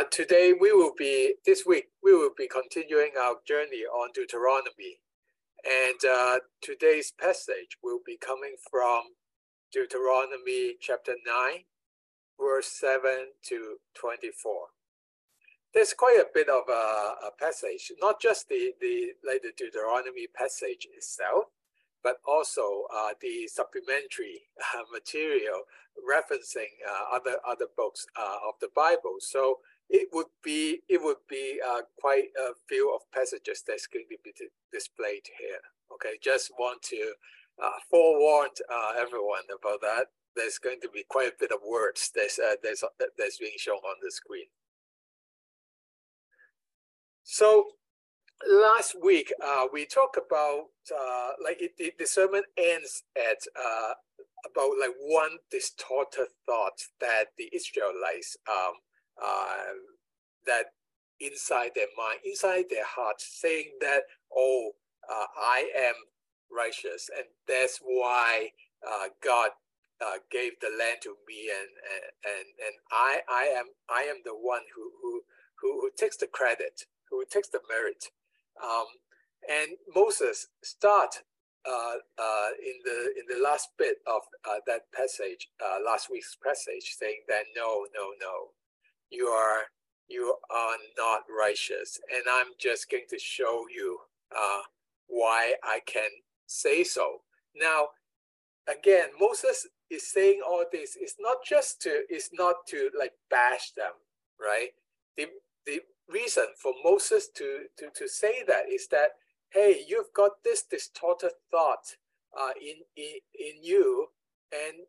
Uh, today we will be, this week, we will be continuing our journey on Deuteronomy. And uh, today's passage will be coming from Deuteronomy chapter 9, verse 7 to 24. There's quite a bit of a, a passage, not just the, the, the Deuteronomy passage itself, but also uh, the supplementary uh, material referencing uh, other other books uh, of the Bible. So it would be it would be uh, quite a few of passages that's going to be displayed here. Okay, just want to uh, forewarn everyone about that. There's going to be quite a bit of words that's that's that's being shown on the screen. So last week uh, we talked about uh, like it, it, the sermon ends at uh, about like one distorted thought that the Israelites um, uh, that inside their mind, inside their heart, saying that oh uh, I am righteous and that's why uh, God gave the land to me and and and I I am I am the one who who who, who takes the credit who takes the merit. Um, and Moses start uh, uh, in the in the last bit of uh, that passage, uh, last week's passage, saying that no, no, no, you are you are not righteous, and I'm just going to show you uh, why I can say so. Now, again, Moses is saying all this. It's not just to it's not to like bash them, right? The the reason for Moses to, to, to say that is that, hey, you've got this distorted thought uh, in, in, in you. And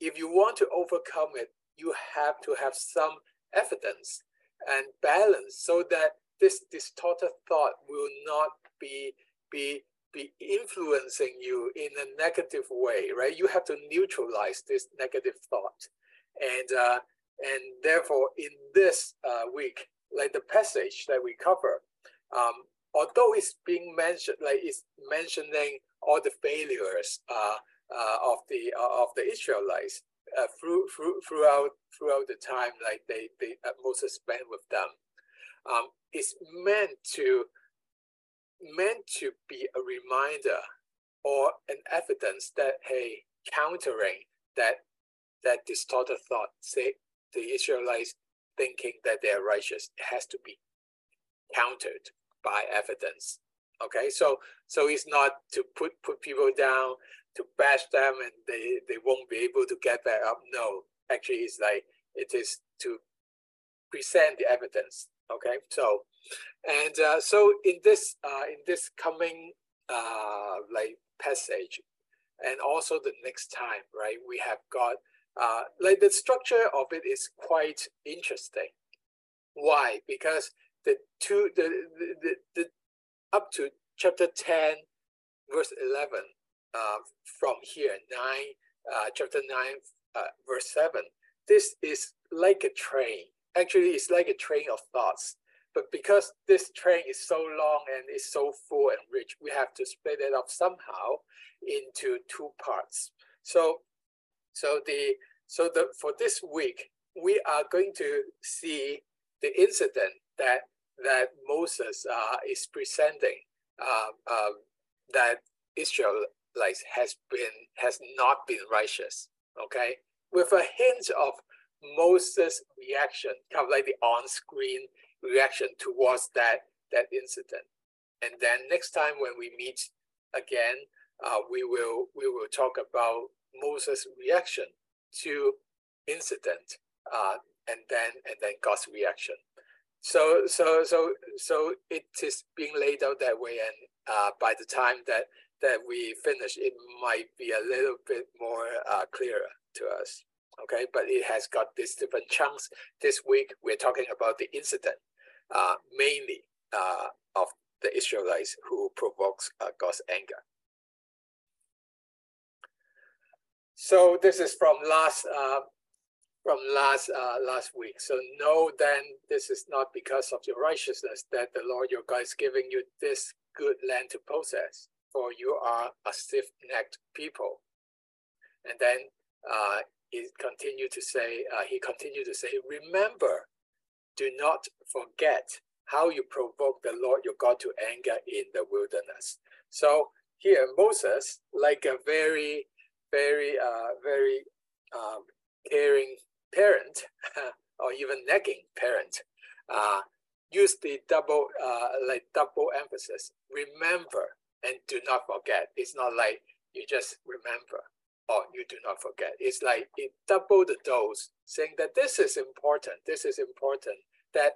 if you want to overcome it, you have to have some evidence and balance so that this distorted thought will not be, be, be influencing you in a negative way, right? You have to neutralize this negative thought. And, uh, and therefore, in this uh, week, like the passage that we cover, um, although it's being mentioned, like it's mentioning all the failures uh, uh, of the uh, of the Israelites uh, through, through throughout throughout the time, like they they uh, Moses spent with them, um, it's meant to meant to be a reminder or an evidence that hey, countering that that distorted thought, say the Israelites thinking that they're righteous it has to be countered by evidence. Okay, so so it's not to put put people down, to bash them, and they they won't be able to get back up. No, actually, it's like it is to present the evidence. Okay, so and uh, so in this uh, in this coming uh, like passage, and also the next time, right? We have got uh, like the structure of it is quite interesting. Why? Because the two the, the, the, the up to chapter 10 verse 11 uh, from here 9 uh, chapter 9 uh, verse 7 this is like a train. Actually it's like a train of thoughts. But because this train is so long and is so full and rich we have to split it up somehow into two parts. So so the so the for this week, we are going to see the incident that that Moses uh, is presenting uh, uh, that Israelites has been has not been righteous. Okay, with a hint of Moses' reaction, kind of like the on-screen reaction towards that that incident. And then next time when we meet again, uh, we will we will talk about Moses' reaction to incident uh, and then and then God's reaction. So so so so it is being laid out that way, and uh, by the time that that we finish, it might be a little bit more uh, clearer to us. Okay, but it has got these different chunks. This week we're talking about the incident, uh, mainly uh, of the Israelites who provokes uh, God's anger. So this is from last uh, from last uh, last week. So know then this is not because of your righteousness that the Lord your God is giving you this good land to possess, for you are a stiff-necked people. And then uh, he continued to say, uh, he continued to say, remember do not forget how you provoked the Lord your God to anger in the wilderness. So here Moses, like a very, very, uh, very um, caring parent, or even nagging parent, uh, use the double, uh, like double emphasis. Remember and do not forget. It's not like you just remember or you do not forget. It's like it double the dose, saying that this is important. This is important. That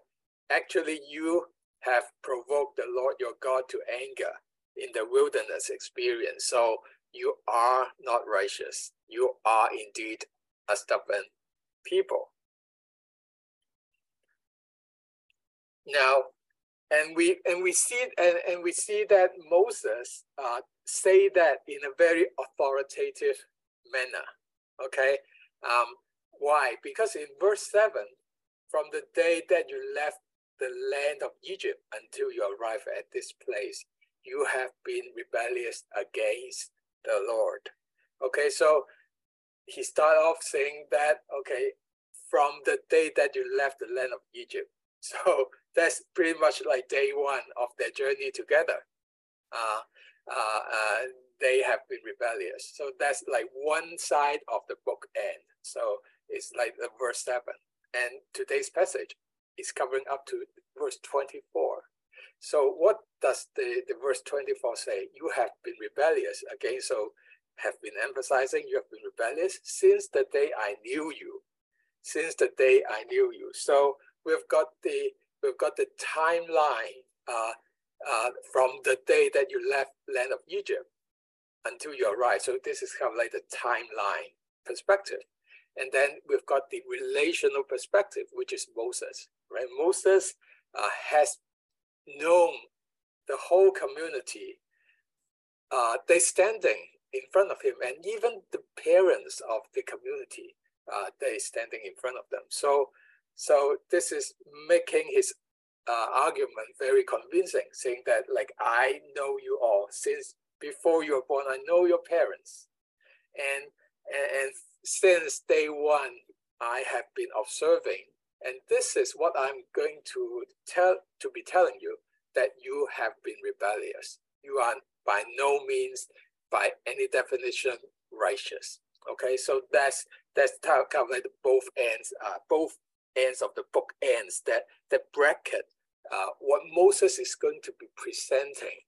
actually you have provoked the Lord your God to anger in the wilderness experience. So you are not righteous. You are indeed a stubborn people. Now, and we and we see and, and we see that Moses uh, say that in a very authoritative manner. Okay, um, why? Because in verse seven, from the day that you left the land of Egypt until you arrive at this place, you have been rebellious against the Lord. Okay, so he started off saying that, okay, from the day that you left the land of Egypt. So that's pretty much like day one of their journey together. Uh, uh, uh, they have been rebellious. So that's like one side of the book end. So it's like the verse seven. And today's passage is covering up to verse 24. So what does the, the verse 24 say? You have been rebellious. Again, so have been emphasizing you have been rebellious since the day I knew you. Since the day I knew you. So we've got the we've got the timeline uh, uh, from the day that you left land of Egypt until you arrive. So this is kind of like the timeline perspective. And then we've got the relational perspective, which is Moses, right? Moses uh, has known the whole community. Uh, they standing in front of him, and even the parents of the community, uh, they standing in front of them. So, so this is making his uh, argument very convincing, saying that like I know you all since before you were born. I know your parents, and and, and since day one, I have been observing, and this is what I'm going to tell to be telling you that you have been rebellious. You are by no means by any definition righteous. Okay, so that's that's kind of like both ends, uh, both ends of the book ends that that bracket uh, what Moses is going to be presenting,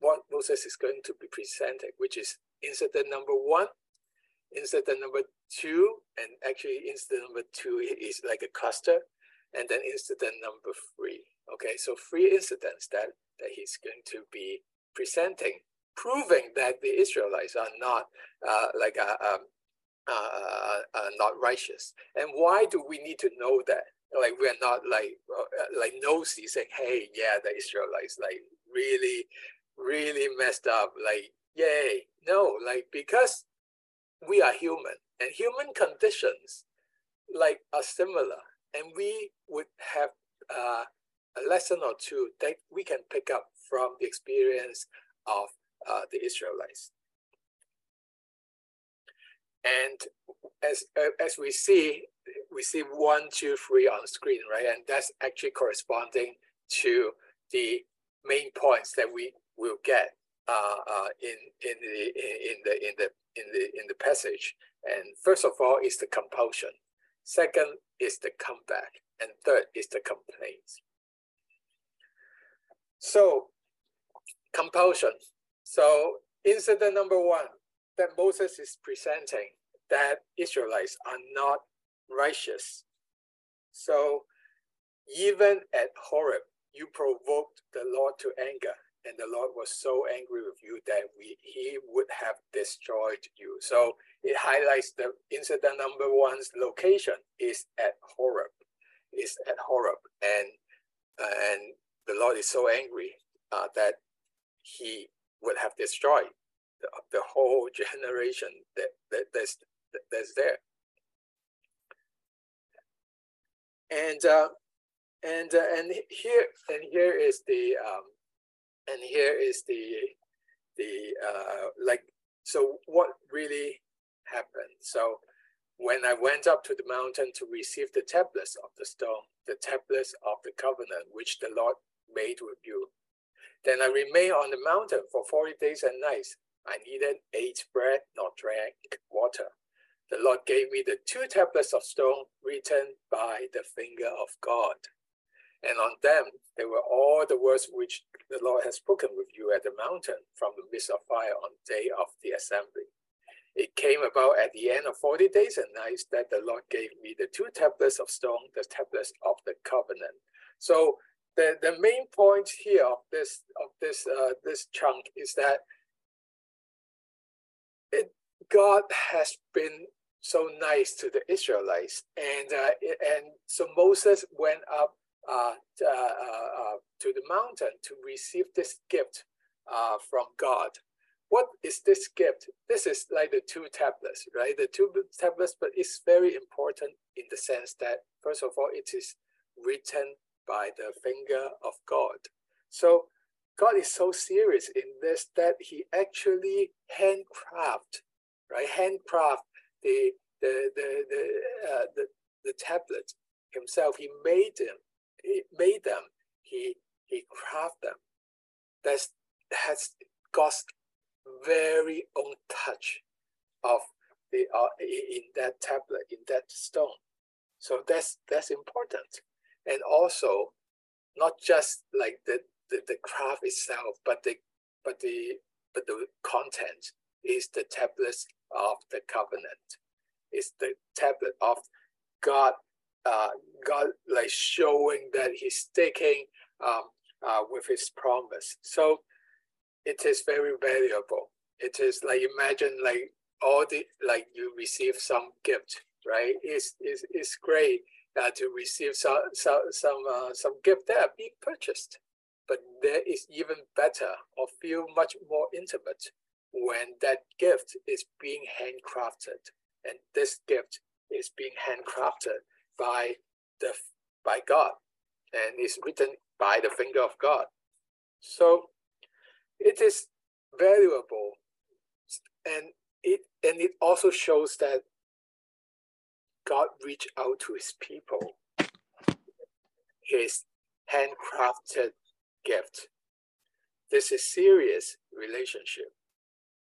what Moses is going to be presenting, which is incident number one, incident number two, and actually incident number two is like a cluster, and then incident number three. Okay, so three incidents that that he's going to be presenting proving that the Israelites are not uh, like a, um, uh, uh, not righteous. And why do we need to know that? Like we're not like uh, like nosy saying, "Hey, yeah, the Israelites like really, really messed up." Like, yay! No, like because we are human and human conditions like are similar, and we would have uh, a lesson or two that we can pick up from the experience of uh, the Israelites. And as as we see, we see one, two, three on screen, right? And that's actually corresponding to the main points that we will get uh, uh, in in the in the in the in the in the passage. And first of all is the compulsion. Second is the comeback, and third is the complaints. So compulsion. So incident number one that Moses is presenting that Israelites are not righteous. So even at Horeb, you provoked the Lord to anger, and the Lord was so angry with you that we, he would have destroyed you. So it highlights the incident number one's location is at Horeb, is at Horeb, and and the Lord is so angry uh, that he would have destroyed the, the whole generation that, that that's, that, that's there. And uh, and uh, and here and here is the um, and here is the the uh, like so what really happened. So when I went up to the mountain to receive the tablets of the stone, the tablets of the covenant which the Lord made with you. Then I remained on the mountain for 40 days and nights. I neither ate bread nor drank water. The Lord gave me the two tablets of stone written by the finger of God. And on them there were all the words which the Lord has spoken with you at the mountain from the midst of fire on the day of the assembly. It came about at the end of 40 days and nights that the Lord gave me the two tablets of stone, the tablets of the covenant. So the, the main point here of this of this uh, this chunk is that it, God has been so nice to the Israelites, and uh, and so Moses went up uh, to, uh, uh, to the mountain to receive this gift uh, from God. What is this gift? This is like the two tablets, right? The two tablets, but it's very important in the sense that, first of all, it is written by the finger of God. So God is so serious in this that he actually handcraft, right? Handcraft the the the the, uh, the, the tablet himself. He made them. He made them. He he crafted them. That's has God's very own touch of the uh, in that tablet in that stone. So that's that's important and also not just like the, the, the craft itself, but the but the but the content is the tablets of the covenant. It's the tablet of God, uh, God like showing that He's sticking um, uh, with His promise. So it is very valuable. It is like imagine like all the like you receive some gift, right? It's it's, it's great uh, to receive some some some uh, some gift that being purchased. But there is even better or feel much more intimate when that gift is being handcrafted, and this gift is being handcrafted by the by God, and is written by the finger of God. So it is valuable, and it and it also shows that God reached out to his people, his handcrafted gift. This is serious relationship.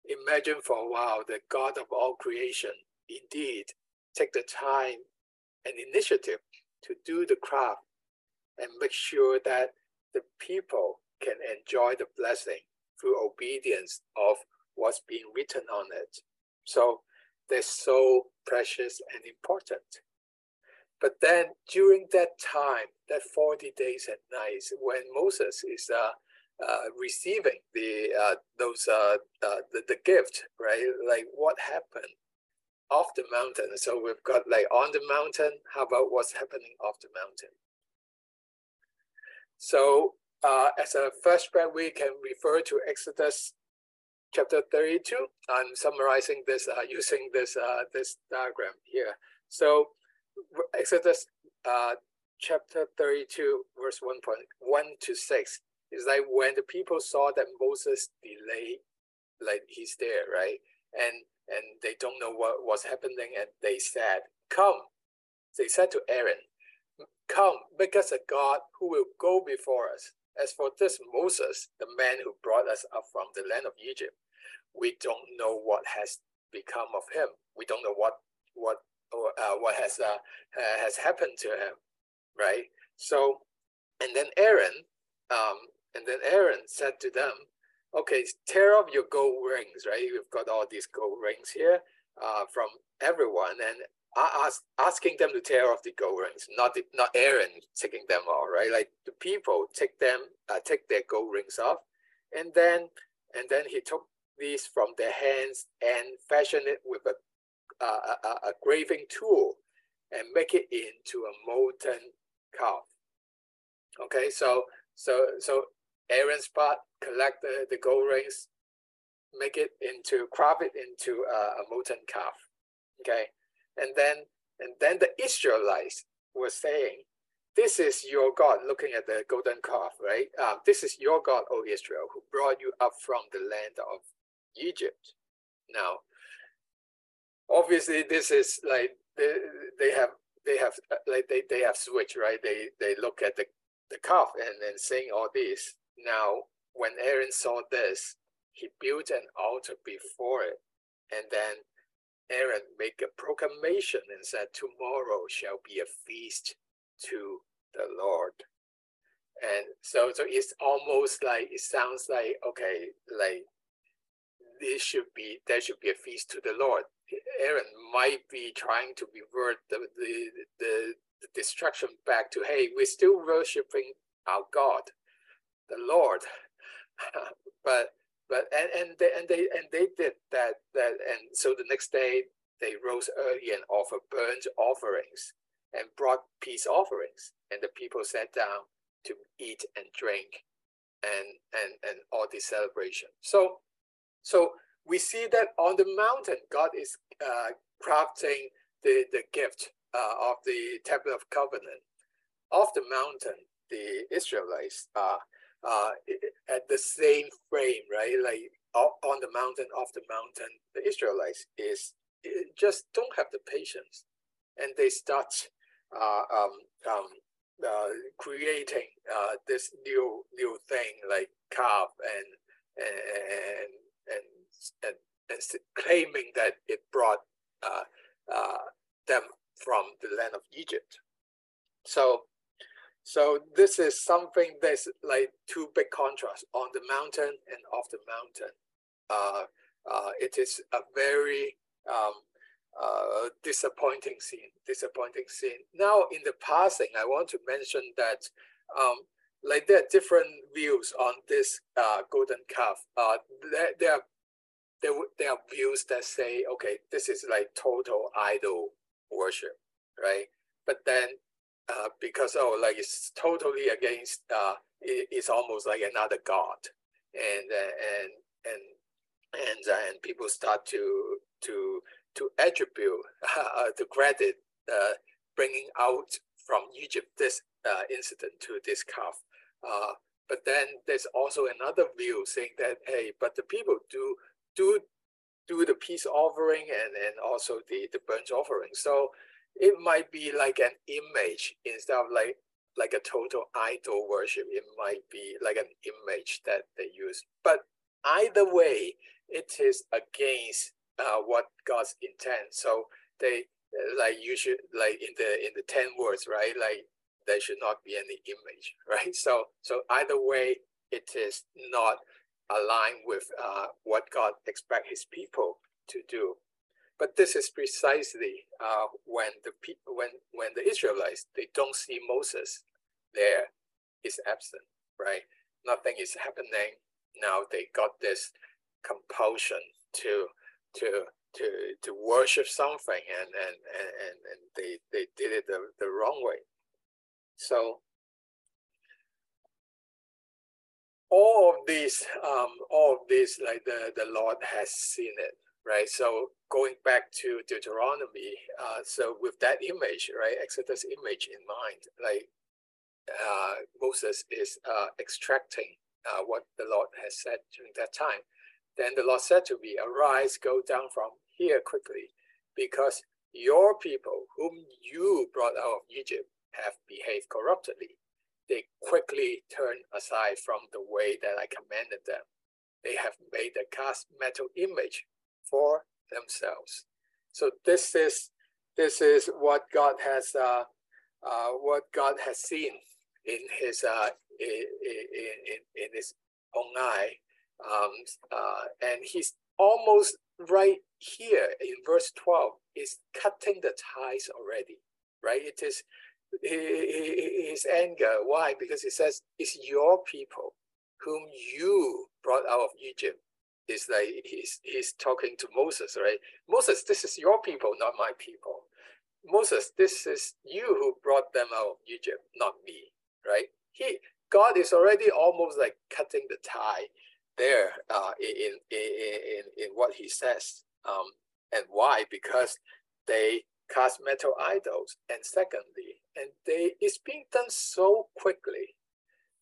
Imagine for a while the God of all creation indeed take the time and initiative to do the craft and make sure that the people can enjoy the blessing through obedience of what's being written on it. So they're so precious and important. But then during that time, that 40 days and nights, when Moses is uh, uh, receiving the uh, those the, the gift, right? Like what happened off the mountain? So we've got like on the mountain. How about what's happening off the mountain? So uh, as a flashback, we can refer to Exodus chapter 32. I'm summarizing this uh, using this uh, this diagram here. So Exodus uh, chapter 32, verse 1.1 to 6 is like when the people saw that Moses delayed, like he's there, right? And and they don't know what was happening, and they said, Come. They said to Aaron, Come, make us a God who will go before us. As for this Moses, the man who brought us up from the land of Egypt, we don't know what has become of him. We don't know what what uh, what has uh, has happened to him, right? So, and then Aaron, um, and then Aaron said to them, "Okay, tear off your gold rings, right? You've got all these gold rings here uh, from everyone, and ask, asking them to tear off the gold rings, not the, not Aaron taking them off, right? Like the people take them, uh, take their gold rings off, and then and then he took these from their hands and fashion it with a, a, a, a graving tool and make it into a molten calf. Okay, so so so Aaron's part collect the, the gold rings, make it into craft it into a, a molten calf. Okay, and then and then the Israelites were saying, "This is your God." Looking at the golden calf, right? Um, this is your God, O Israel, who brought you up from the land of Egypt. Now, obviously, this is like they, they have they have like they, they have switched right? They they look at the the calf and then saying all this. Now when aaron saw this he built an altar before it. And then aaron make a proclamation and said tomorrow shall be a feast to the lord. And so so it's almost like it sounds like okay like this should be there should be a feast to the lord aaron might be trying to revert the the the, the destruction back to hey we're still worshiping our god the lord. But but and and they and they and they did that that and so the next day they rose early and offered burnt offerings and brought peace offerings. And the people sat down to eat and drink and and and all the celebration so so we see that on the mountain god is uh, crafting the the gift uh, of the tablet of covenant. Off the mountain the israelites are uh, at the same frame right? Like on the mountain off the mountain the israelites is just don't have the patience. And they start uh, um, um, uh, creating uh, this new new thing like calf and and and and, and claiming that it brought uh, uh, them from the land of Egypt. So so this is something that's like two big contrasts on the mountain and off the mountain. Uh, uh, it is a very um, uh, disappointing scene, disappointing scene. Now, in the passing, I want to mention that um, like there are different views on this uh, golden calf. Uh, there, there are there, there are views that say, okay, this is like total idol worship, right? But then uh, because oh, like it's totally against, uh, it, it's almost like another god, and uh, and and and uh, and people start to to to attribute uh, the credit uh, bringing out from Egypt this incident to this calf. But then there's also another view saying that hey, but the people do do do the peace offering and and also the the burnt offering. So it might be like an image instead of like like a total idol worship. It might be like an image that they use. But either way, it is against uh, what God's intent. So they like you should like in the in the ten words, right? Like there should not be any image, right? So so either way, it is not aligned with uh, what God expects His people to do. But this is precisely uh, when the people when when the Israelites they don't see Moses there is absent, right? Nothing is happening. Now they got this compulsion to to to to worship something and and and, and they they did it the, the wrong way so all of these um all of these like the the lord has seen it right so going back to deuteronomy uh so with that image right exodus image in mind like uh moses is uh extracting uh, what the lord has said during that time then the Lord said to me, Arise, go down from here quickly, because your people, whom you brought out of Egypt, have behaved corruptly. They quickly turned aside from the way that I commanded them. They have made a cast metal image for themselves. So this is this is what God has uh, uh, what God has seen in his uh, in, in, in his own eye um, uh, and he's almost right here in verse 12 is cutting the ties already, right? It is his anger. Why? Because he says, It's your people whom you brought out of Egypt. It's like he's, he's talking to Moses, right? Moses, this is your people, not my people. Moses, this is you who brought them out of Egypt, not me, right? He God is already almost like cutting the tie there uh, in, in, in, in what he says. Um, and why? Because they cast metal idols. And secondly, and they it's being done so quickly,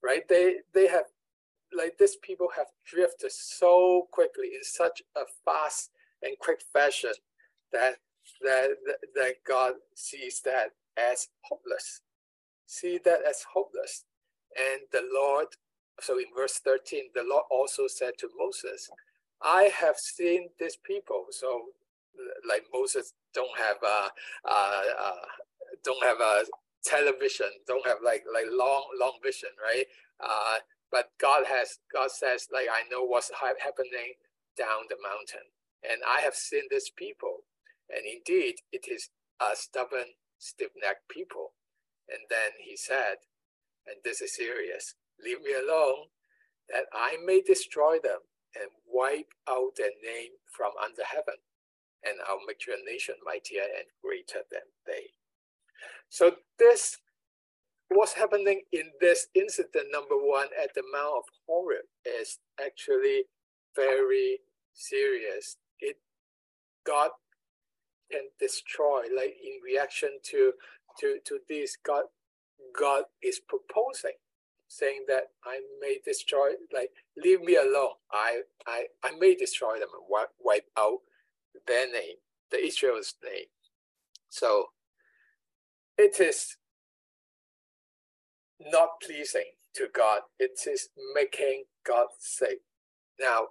right? They they have like these people have drifted so quickly in such a fast and quick fashion that that, that God sees that as hopeless. See that as hopeless. And the Lord, so in verse 13, the Lord also said to Moses, I have seen this people. So like Moses don't have a, uh, uh, don't have a television, don't have like like long long vision, right? Uh, but God has God says like I know what's happening down the mountain, and I have seen this people, and indeed it is a stubborn, stiff-necked people. And then he said, and this is serious, leave me alone, that I may destroy them and wipe out their name from under heaven, and I'll make your nation mightier and greater than they. So this what's happening in this incident number one at the Mount of Horeb is actually very serious. It God can destroy, like in reaction to to to this, God God is proposing, saying that I may destroy, like leave me alone. I I I may destroy them and wipe, wipe out their name, the Israel's name. So it is not pleasing to God. It is making God sick. Now,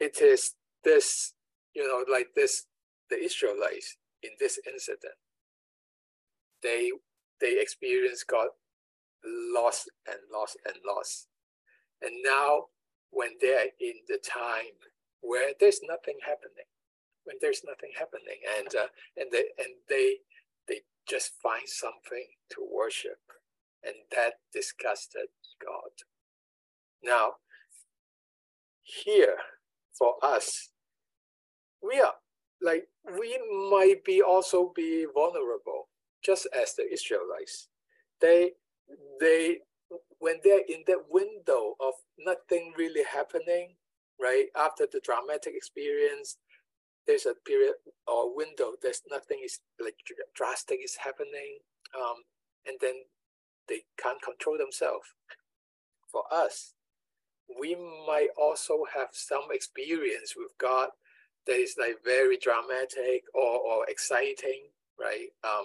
it is this, you know, like this, the Israelites in this incident, they they experience God loss and loss and loss. And now when they're in the time where there's nothing happening, when there's nothing happening, and uh, and they and they they just find something to worship, and that disgusted God. Now, here for us, we are like we might be also be vulnerable, just as the Israelites. They they when they're in that window of nothing really happening, right? After the dramatic experience, there's a period or window there's nothing is like drastic is happening um, and then they can't control themselves. For us we might also have some experience with god that is like very dramatic or, or exciting right? Um,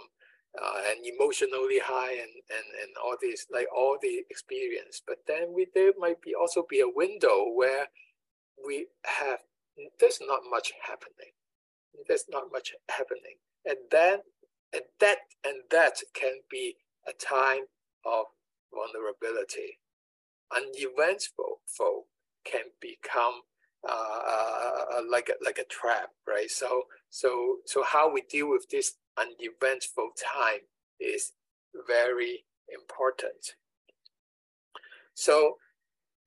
uh, and emotionally high and, and, and all this like all the experience. But then we there might be also be a window where we have there's not much happening. There's not much happening. And then and that and that can be a time of vulnerability. Uneventful folk can become uh, uh, like a, like a trap, right? So so so how we deal with this uneventful time is very important. So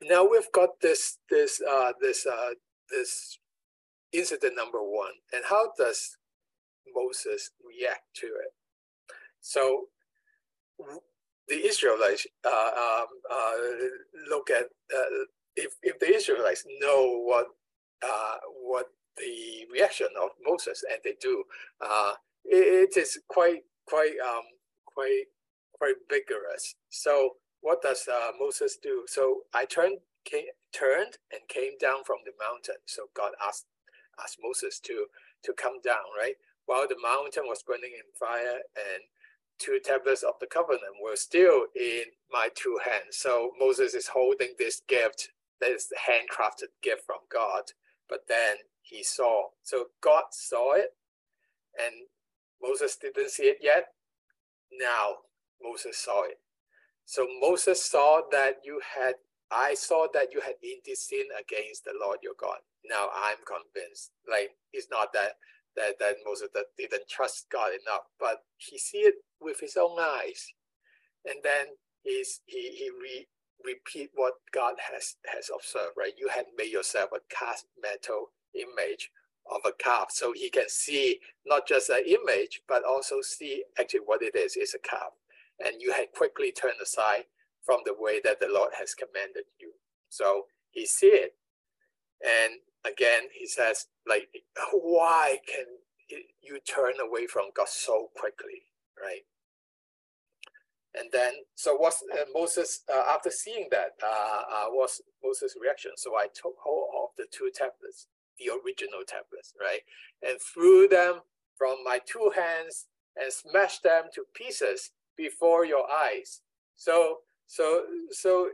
now we've got this this uh, this uh, this incident number one, and how does Moses react to it? So the Israelites uh, um, uh, look at uh, if if the Israelites know what uh, what the reaction of Moses, and they do, uh, it, it is quite quite um, quite quite vigorous. So what does uh, Moses do? So I turned came, turned and came down from the mountain. So God asked asked Moses to to come down, right? While the mountain was burning in fire and two tablets of the covenant were still in my two hands. So Moses is holding this gift that is the handcrafted gift from God. But then he saw. So God saw it and Moses didn't see it yet. Now Moses saw it. So Moses saw that you had, I saw that you had indeed sinned against the Lord your God. Now I'm convinced. Like it's not that that that Moses that didn't trust God enough, but he see it with his own eyes, and then he's he he re, repeat what God has has observed. Right, you had made yourself a cast metal image of a calf, so he can see not just an image, but also see actually what it is. It's a calf, and you had quickly turned aside from the way that the Lord has commanded you. So he it, and again, he says, like, why can you turn away from God so quickly, right? And then, so what's uh, Moses, uh, after seeing that, uh, uh what's Moses' reaction? So I took hold of the two tablets, the original tablets, right? And threw them from my two hands and smashed them to pieces before your eyes. So, so, so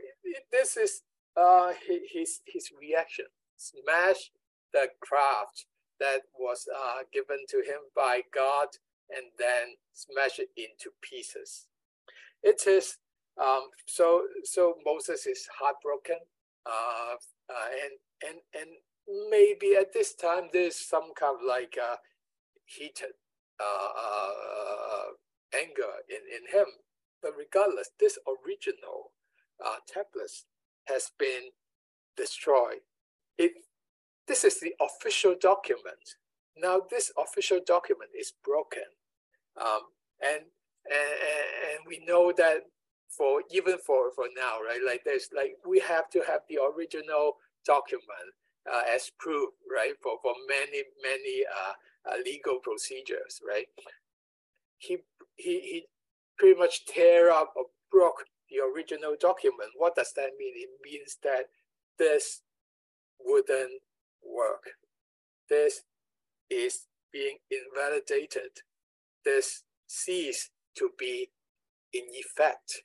this is uh, his, his reaction. Smash the craft that was uh, given to him by God and then smash it into pieces. It is um, so so Moses is heartbroken, uh, uh, and and and maybe at this time there's some kind of like uh, heated uh, anger in in him. But regardless, this original uh, tablet has been destroyed. It this is the official document. Now this official document is broken, um, and, and and we know that for even for for now, right? Like there's like we have to have the original document uh, as proof, right? For for many many uh, uh, legal procedures, right? He he he pretty much tear up or broke the original document. What does that mean? It means that this wouldn't work. This is being invalidated. This cease to be in effect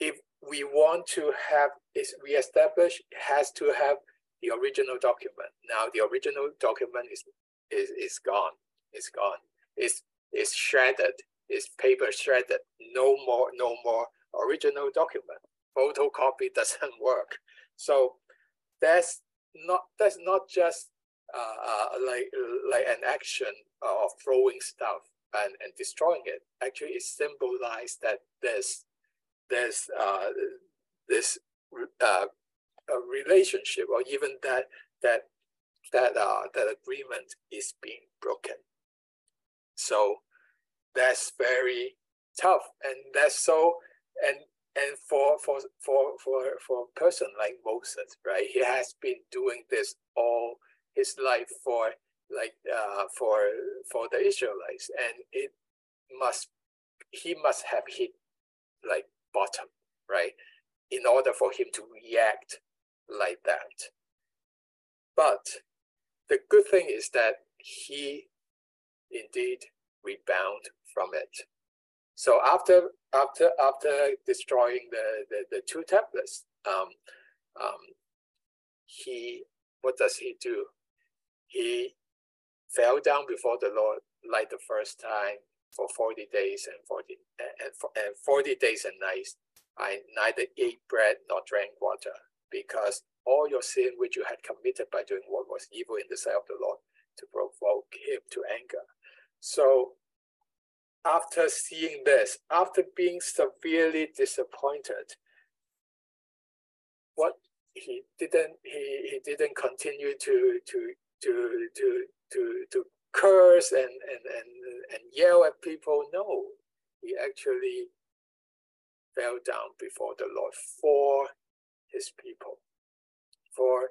if we want to have is reestablished, it has to have the original document. Now the original document is is, is gone. It's gone. It's it's shredded. It's paper shredded. No more, no more original document. Photocopy doesn't work. So that's not that's not just uh, uh, like like an action of throwing stuff and, and destroying it. Actually, it symbolized that this there's uh, this uh, relationship or even that that that uh, that agreement is being broken. So that's very tough, and that's so and and for for for for for a person like Moses, right? He has been doing this all his life for like uh, for for the Israelites, and it must he must have hit like bottom, right? In order for him to react like that. But the good thing is that he indeed rebound from it. So after after after destroying the, the, the two tablets, um, um, he what does he do? He fell down before the Lord like the first time, for 40 days and 40 and, and 40 days and nights I neither ate bread nor drank water because all your sin which you had committed by doing what was evil in the sight of the Lord to provoke him to anger. So after seeing this, after being severely disappointed, what he didn't he, he didn't continue to to to to to to curse and, and, and, and yell at people. No, he actually fell down before the Lord for his people, for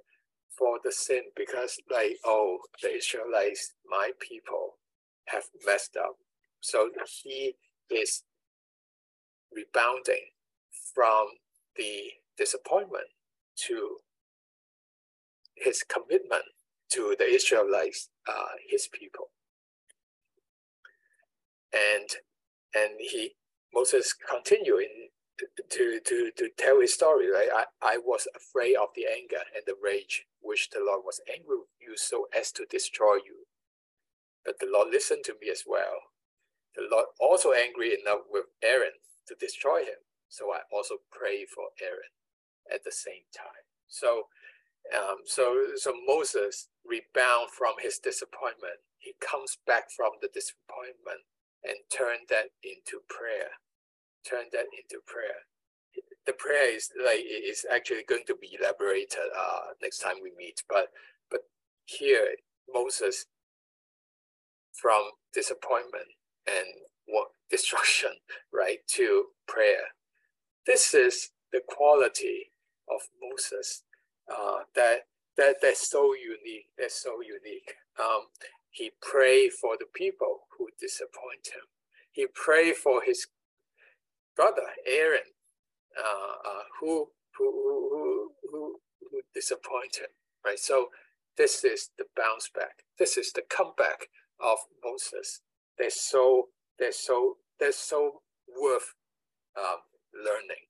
for the sin, because like, oh, the Israelites, my people, have messed up. So he is rebounding from the disappointment to his commitment to the Israelites, uh, his people. And and he Moses continuing to, to, to tell his story, right? I, I was afraid of the anger and the rage which the Lord was angry with you so as to destroy you. But the Lord listened to me as well. The Lord also angry enough with Aaron to destroy him. So I also pray for Aaron at the same time. So um, so, so Moses rebound from his disappointment. He comes back from the disappointment and turn that into prayer. Turn that into prayer. The prayer is like is actually going to be elaborated uh, next time we meet. But but here Moses from disappointment and what destruction, right, to prayer. This is the quality of Moses uh, that that that's so unique. That's so unique. Um, he prayed for the people who disappoint him. He prayed for his brother Aaron, uh, uh, who, who who who who disappointed him. Right. So this is the bounce back. This is the comeback of Moses. They're so they're so they're so worth um, learning.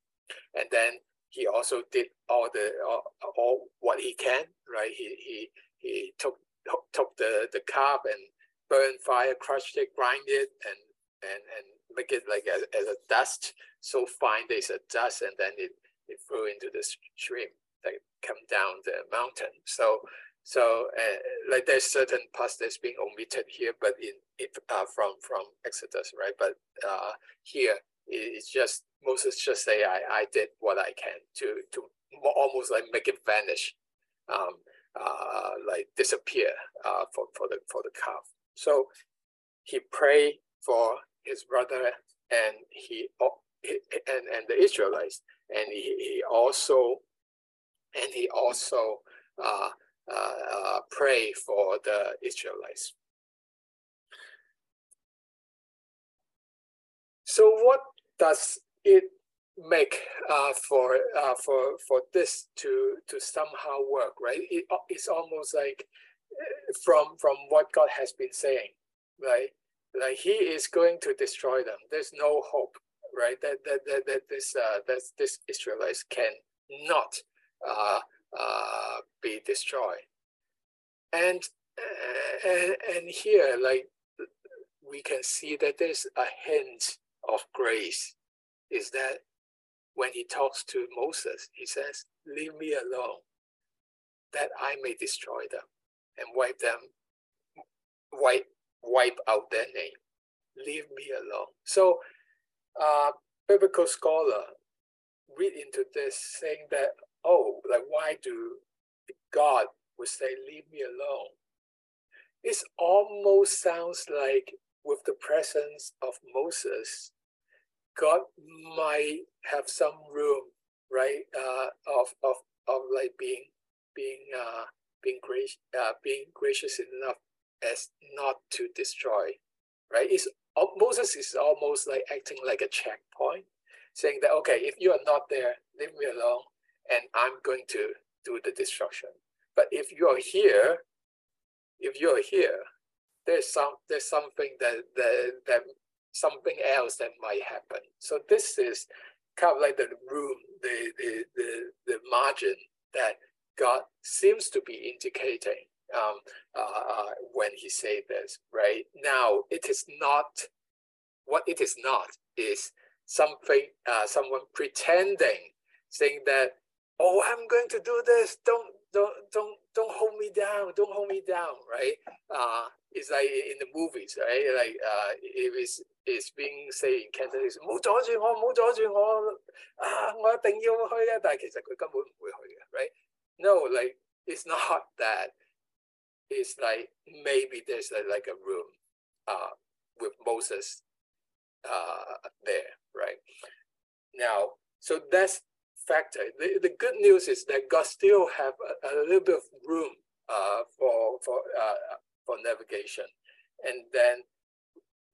And then he also did all the all, all what he can, right? He he he took took the the calf and burn fire, crushed it, grind it, and and and make it like as, as a dust so fine there's a dust, and then it it flew into the stream that come down the mountain. So so uh, like there's certain that's being omitted here, but in uh, from from Exodus, right? But uh, here it's just Moses just say I, I did what I can to to almost like make it vanish, um, uh, like disappear uh, for for the for the calf. So he prayed for his brother and he and and the Israelites, and he, he also and he also uh, pray for the Israelites. So what does it make uh, for uh, for for this to to somehow work? Right? It, it's almost like uh, from from what God has been saying, right? Like He is going to destroy them. There's no hope, right? That that that, that this uh, that this Israelites can not uh, uh, be destroyed. And, uh, and and here, like we can see that there's a hint of grace. Is that when he talks to Moses, he says, "Leave me alone, that I may destroy them and wipe them, wipe wipe out their name. Leave me alone." So, uh, biblical scholar read into this saying that oh, like why do God would say, leave me alone? It almost sounds like with the presence of Moses, God might have some room, right, uh, of, of, of like being, being, uh, being, gracious, uh, being gracious enough as not to destroy, right? It's, Moses is almost like acting like a checkpoint, saying that, okay, if you are not there, leave me alone and I'm going to do the destruction. But if you're here, if you're here, there's some there's something that that, that something else that might happen. So this is kind of like the room, the the the, the margin that God seems to be indicating um, uh, when he say this. Right now, it is not what it is not is something uh, someone pretending saying that oh, I'm going to do this. Don't don't don't don't hold me down. Don't hold me down. Right? Uh, it's like in the movies, right? Like uh, if it's it's being say in Cantonese，唔好阻住我，唔好阻住我啊！我一定要去啊！但系其实佢根本唔会去嘅，right？No, like it's not that. It's like maybe there's a, like a room uh, with Moses uh, there, right? Now, so that's factor. The, the good news is that God still have a, a little bit of room uh, for for uh, for navigation, and then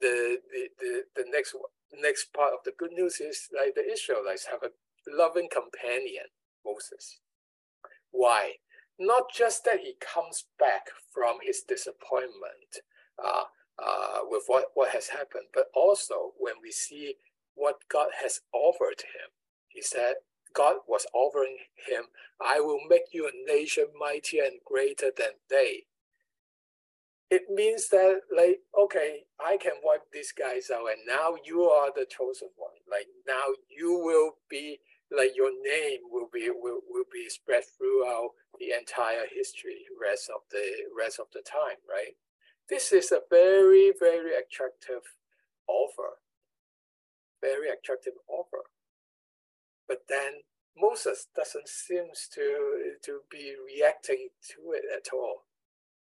the, the the the next next part of the good news is like the Israelites have a loving companion, Moses. Why? Not just that he comes back from his disappointment uh, uh, with what, what has happened, but also when we see what God has offered him. He said, God was offering him, I will make you a nation mightier and greater than they. It means that, like, okay, I can wipe these guys out, and now you are the chosen one. Like, now you will be, like, your name will be will, will be spread throughout the entire history, rest of the rest of the time, right? This is a very, very attractive offer. Very attractive offer. But then Moses doesn't seem to, to be reacting to it at all.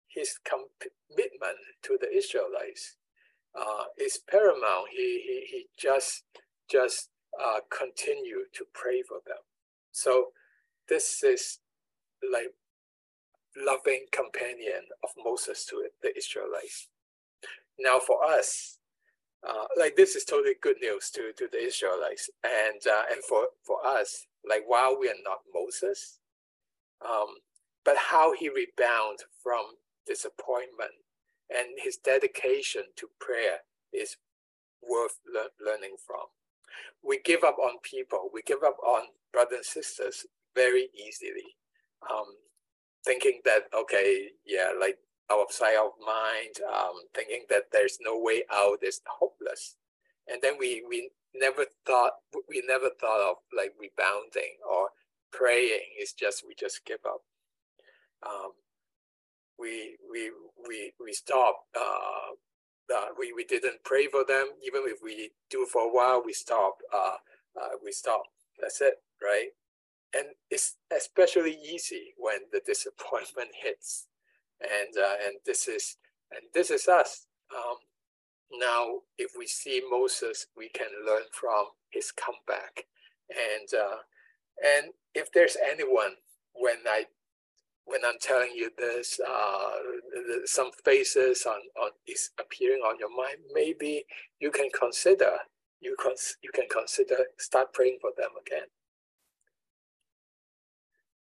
His commitment to the Israelites uh, is paramount. He, he, he just, just uh, continue to pray for them. So this is like loving companion of Moses to the Israelites. Now for us, uh, like this is totally good news to, to the Israelites and uh, and for, for us, like while we are not Moses, um, but how he rebounds from disappointment and his dedication to prayer is worth le learning from. We give up on people, we give up on brothers and sisters very easily, um, thinking that, okay, yeah, like outside of mind, um, thinking that there's no way out, it's hopeless. And then we, we never thought, we never thought of like rebounding or praying. It's just, we just give up. Um, we, we, we, we stop, uh, uh, we, we didn't pray for them. Even if we do for a while, we stop, uh, uh, we stop. That's it, right? And it's especially easy when the disappointment hits and uh, and this is and this is us. Um, now, if we see Moses, we can learn from his comeback, and uh, and if there's anyone when I when I'm telling you this, uh, some faces on, on is appearing on your mind, maybe you can consider you cons you can consider start praying for them again.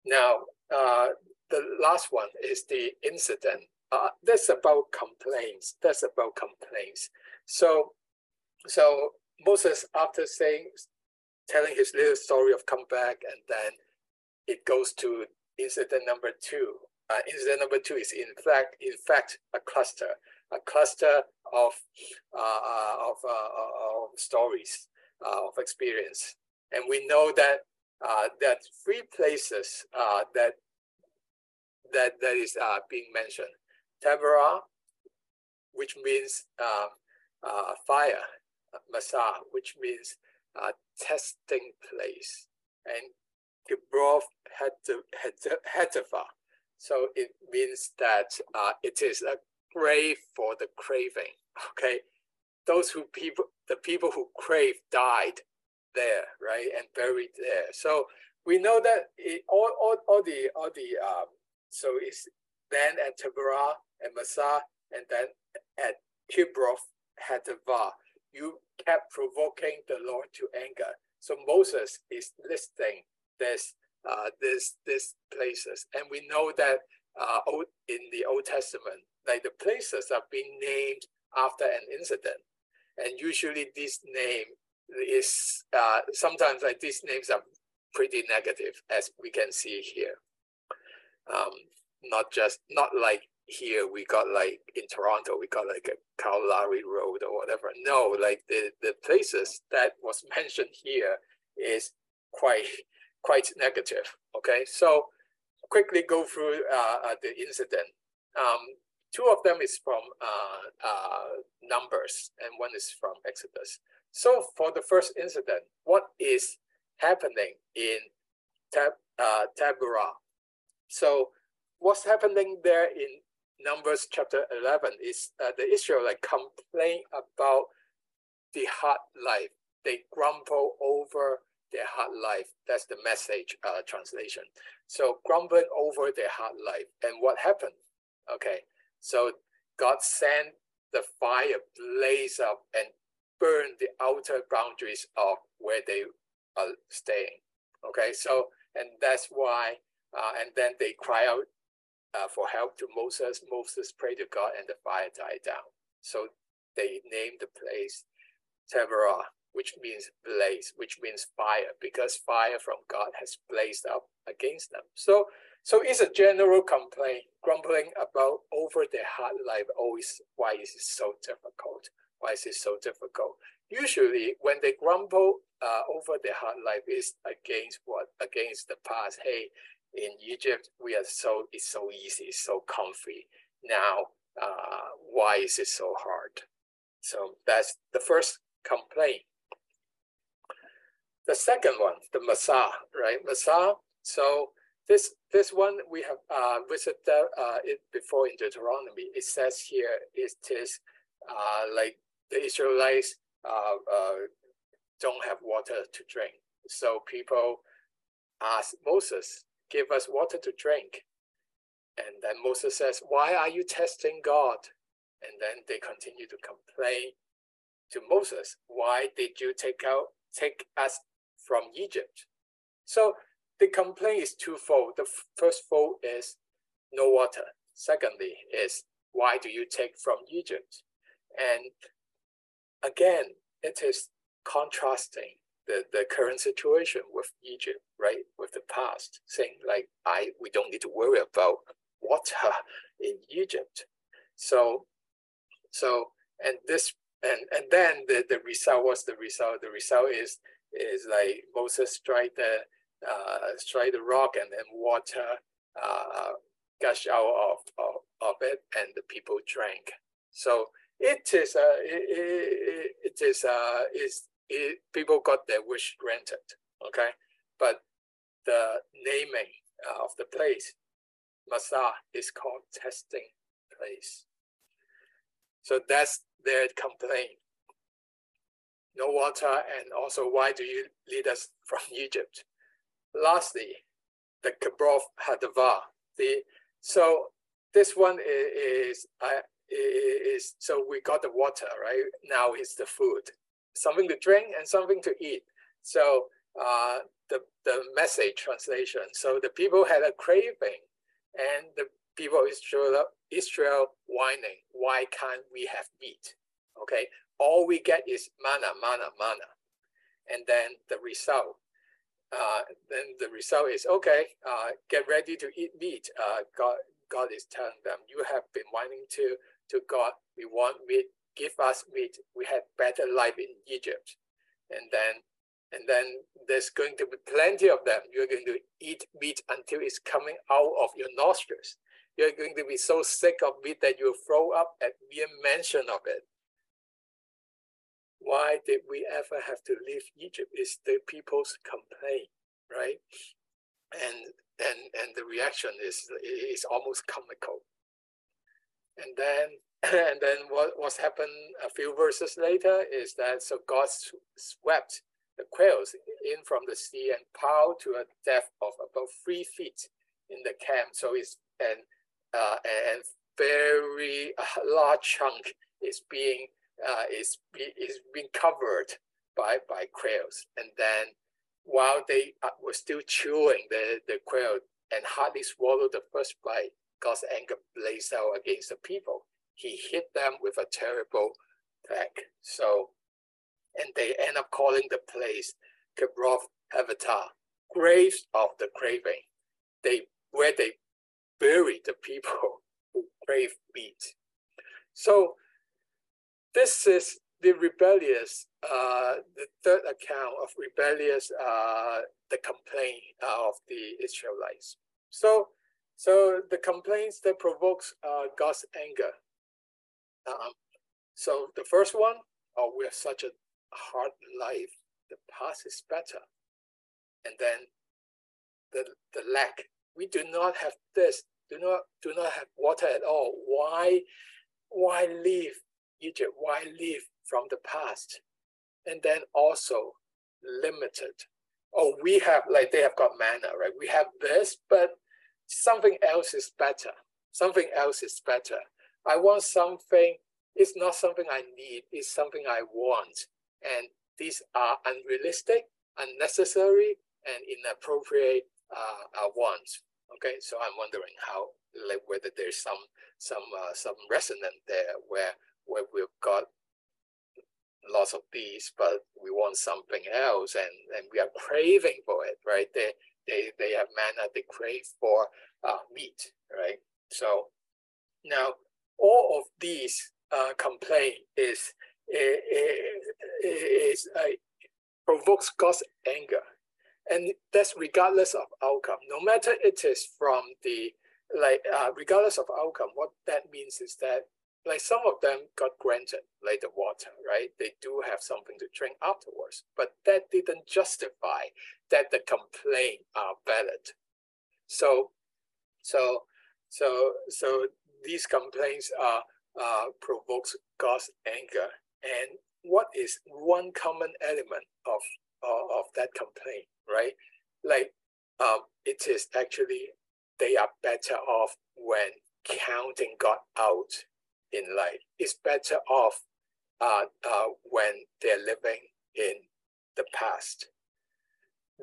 Now, uh, the last one is the incident. Uh, that's about complaints. That's about complaints. So, so Moses, after saying, telling his little story of comeback, and then it goes to incident number two. Uh, incident number two is in fact, in fact, a cluster, a cluster of uh, uh of, uh, uh, of stories of experience, and we know that that three places that that that is uh, being mentioned. Taberah, which means uh, uh, fire, Massah, which means uh, testing place, and Kibroth Hattaavah. So it means that uh, it is a grave for the craving. Okay, those who people, the people who crave died there, right, and buried there. So we know that it, all, all, all the all the um, so it's then at Taberah and Massah, and then at Kibroth Hattaavah. You kept provoking the Lord to anger. So Moses is listing this uh, this these places, and we know that uh, in the Old Testament, like the places are being named after an incident, and usually this name is uh, sometimes like these names are pretty negative, as we can see here um, not just not like here we got like in Toronto we got like a Lowry Road or whatever. No, like the the places that was mentioned here is quite quite negative. Okay, so quickly go through uh, uh, the incident. Um, two of them is from uh, uh, Numbers and one is from Exodus. So for the first incident, what is happening in Tab, uh, Taberah so what's happening there in Numbers chapter 11 is uh, the Israelites complain about the hard life. They grumble over their hard life. That's the message uh, translation. So grumbling over their hard life. And what happened? Okay, so God sent the fire blaze up and burn the outer boundaries of where they are staying. Okay, so and that's why uh, and then they cry out uh, for help to Moses. Moses prayed to God, and the fire died down. So they named the place Taberah, which means blaze, which means fire, because fire from God has blazed up against them. So, so it's a general complaint, grumbling about over their hard life. Always, why is it so difficult? Why is it so difficult? Usually, when they grumble uh, over their hard life, is against what? Against the past. Hey, in Egypt, we are so it's so easy, it's so comfy. Now, uh, why is it so hard? So that's the first complaint. The second one, the Massah, right? Massah. So this this one we have uh, visited uh, it before in Deuteronomy. It says here it is uh, like the Israelites uh, uh, don't have water to drink. So people ask Moses, give us water to drink. And then Moses says, Why are you testing God? And then they continue to complain to Moses, Why did you take out take us from Egypt? So the complaint is twofold. The first fold is no water. Secondly, is why do you take from Egypt? And again, it is contrasting the, the current situation with Egypt, right? With the past, saying like, I we don't need to worry about water in Egypt. So, so and this and and then the, the result was the result. The result is is like Moses strike the uh, strike the rock and then water uh, gush out of, of, of it and the people drank. So it is uh, it, it, it is uh, is it, people got their wish granted. Okay, but the naming uh, of the place, Massah, is called testing place. So that's their complaint. No water, and also why do you lead us from Egypt? Lastly, the Kibroth Hattaavah. The so this one is, is, uh, is so we got the water right now is the food, something to drink and something to eat. So uh, the the message translation. So the people had a craving, and the people of Israel Israel whining, why can't we have meat? Okay, all we get is manna, manna, manna. And then the result, uh, then the result is, okay, uh, get ready to eat meat. Uh, God, God is telling them, you have been whining to, to God, we want meat, give us meat. We had better life in Egypt. And then and then there's going to be plenty of them. You're going to eat meat until it's coming out of your nostrils. You're going to be so sick of meat that you'll throw up at mere mention of it. Why did we ever have to leave Egypt? Is the people's complaint, right? And and and the reaction is is almost comical. And then and then what what's happened a few verses later is that so God swept the quails in from the sea and piled to a depth of about three feet in the camp. So it's and uh, and very large chunk is being uh, is is being covered by by quails, and then while they uh, were still chewing the the quail and hardly swallowed the first bite, God's anger blazed out against the people. He hit them with a terrible plague. So, and they end up calling the place Kibroth Hattaavah, graves of the craving. They where they bury the people who crave meat. So this is the rebellious, uh, the third account of rebellious, uh, the complaint uh, of the Israelites. So, so the complaints that provokes uh, God's anger. Um, so the first one, oh, we have such a hard life. The past is better. And then the, the lack we do not have this, do not do not have water at all. Why why leave Egypt? Why leave from the past? And then also limited. Oh, we have like they have got manna, right? We have this, but something else is better. Something else is better. I want something, it's not something I need, it's something I want. And these are unrealistic, unnecessary, and inappropriate uh, uh, wants. Okay, so I'm wondering how, like, whether there's some some uh, some resonance there where where we've got lots of these, but we want something else, and and we are craving for it, right? They they they have manna, they crave for uh, meat, right? So now all of these uh, complaint is is, is uh, provokes God's anger and that's regardless of outcome. No matter it is from the like, uh, regardless of outcome, what that means is that like some of them got granted, like the water, right? They do have something to drink afterwards, but that didn't justify that the complaint are valid. So, so, so, so these complaints are uh, provokes God's anger. And what is one common element of of, of that complaint? right? Like um, it is actually they are better off when counting got out in life. It's better off uh, uh, when they're living in the past.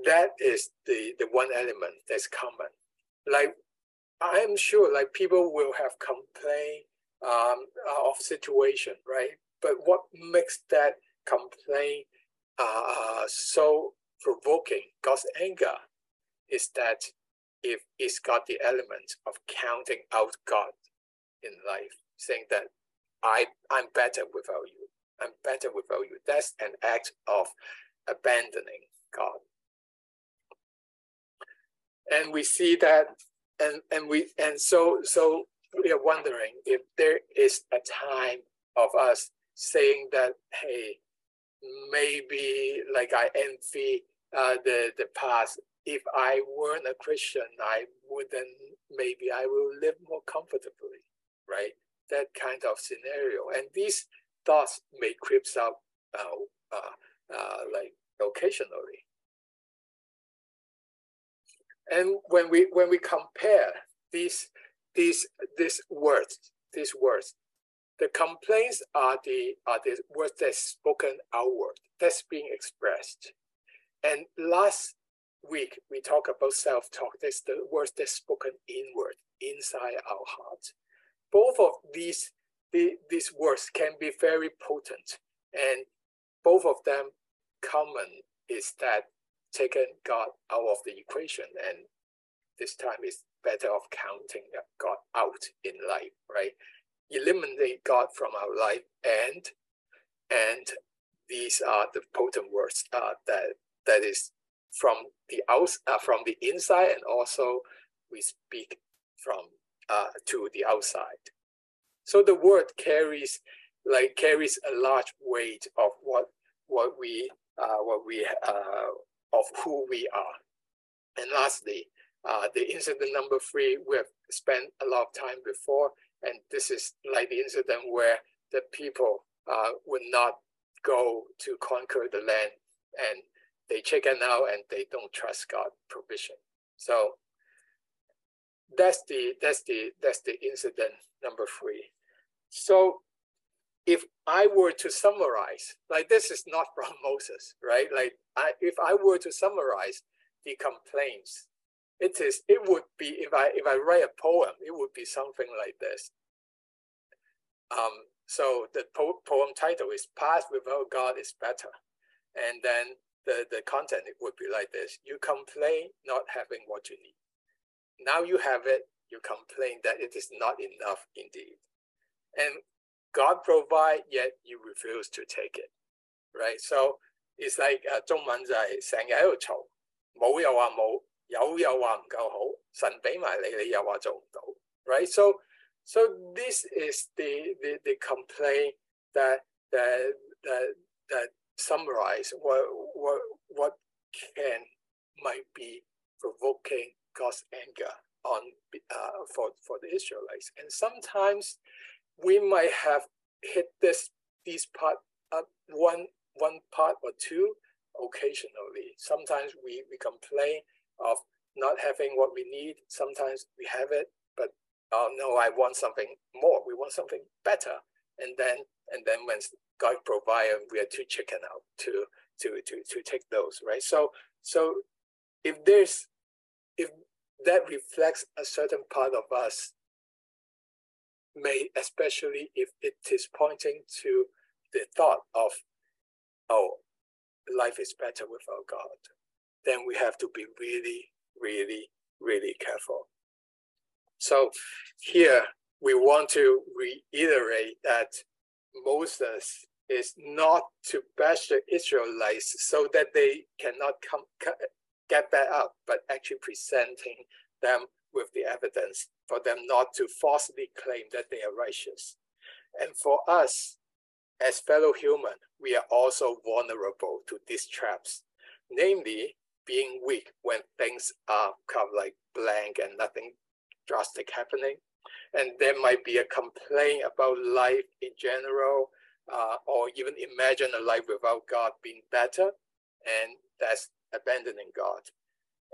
That is the, the one element that's common. Like I'm sure like people will have complained um, of situation, right? But what makes that complaint uh, so provoking, God's anger, is that if it's got the element of counting out God in life, saying that I I'm better without you, I'm better without you. That's an act of abandoning God. And we see that and and we and so so we are wondering if there is a time of us saying that hey maybe like i envy uh, the the past if i weren't a christian i wouldn't maybe i will live more comfortably right that kind of scenario and these thoughts may creep up uh, uh, uh, like occasionally and when we when we compare these these these words, these words, the complaints are the are the words that's spoken outward, that's being expressed. And last week we talked about self-talk. That's the words that's spoken inward, inside our heart. Both of these the, these words can be very potent, and both of them common is that taken God out of the equation, and this time is better off counting God out in life, right? Eliminate God from our life, and and these are the potent words uh, that that is from the out uh, from the inside, and also we speak from uh, to the outside. So the word carries like carries a large weight of what what we uh, what we uh, of who we are. And lastly, uh, the incident number three, we have spent a lot of time before, and this is like the incident where the people uh, would not go to conquer the land, and they chicken out and they don't trust God provision. So that's the that's the that's the incident number three. So if I were to summarize, like this is not from Moses, right? Like I, if I were to summarize the complaints it is it would be if I if I write a poem, it would be something like this. Um, so the po- poem title is "Past Without God is Better," and then the the content it would be like this: You complain not having what you need. Now you have it. You complain that it is not enough indeed, and God provide, yet you refuse to take it, right? So it's like 诶中文就系成日喺度嘈，冇又话冇。有又话唔够好，神俾埋你，你又话做唔到，right? So so this is the the, the complaint that that that that summarize what what what can might be provoking God's anger on uh, for for the Israelites, and sometimes we might have hit this these part uh, one one part or two occasionally. Sometimes we we complain of not having what we need. Sometimes we have it, but oh no, I want something more. We want something better. And then and then when God provide, we are too chicken out to to to to take those, right? So so if there's if that reflects a certain part of us, may especially if it is pointing to the thought of, oh, life is better without God then we have to be really, really, really careful. So here we want to reiterate that Moses is not to bash the Israelites so that they cannot come get that up, but actually presenting them with the evidence for them not to falsely claim that they are righteous. And for us, as fellow human, we are also vulnerable to these traps. Namely, being weak when things are kind of like blank and nothing drastic happening. And there might be a complaint about life in general, uh, or even imagine a life without God being better, and that's abandoning God.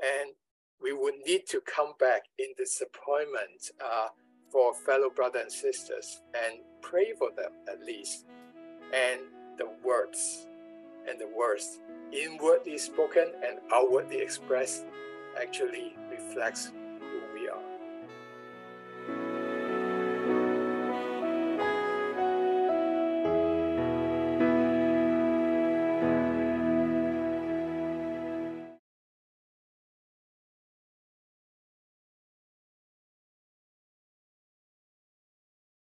And we would need to come back in disappointment uh, for fellow brothers and sisters and pray for them at least. And the words and the words inwardly spoken and outwardly expressed actually reflects